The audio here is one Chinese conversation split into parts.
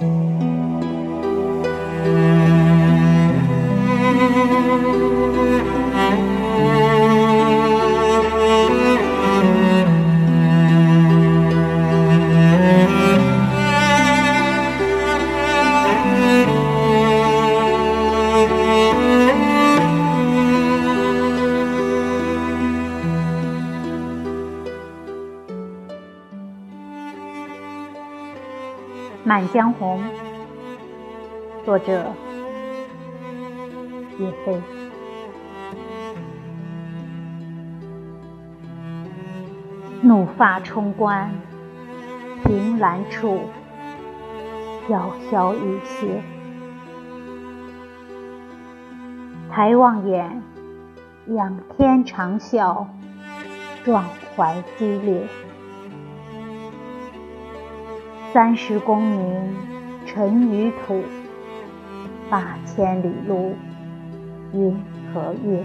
Música《满江红》作者叶飞。怒发冲冠，凭栏处，潇潇雨歇。抬望眼，仰天长啸，壮怀激烈。三十功名尘与土，八千里路云和月。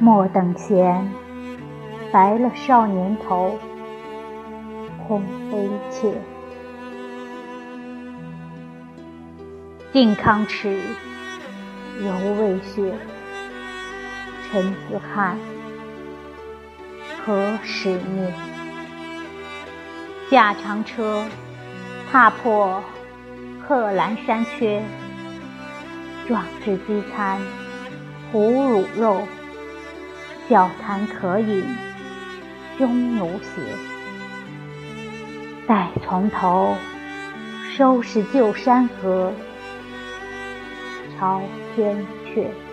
莫等闲，白了少年头，空悲切。靖康耻，犹未雪。臣子汉，何时灭？驾长车，踏破贺兰山缺。壮志饥餐胡虏肉，笑谈渴饮匈奴血。待从头收拾旧山河，朝天阙。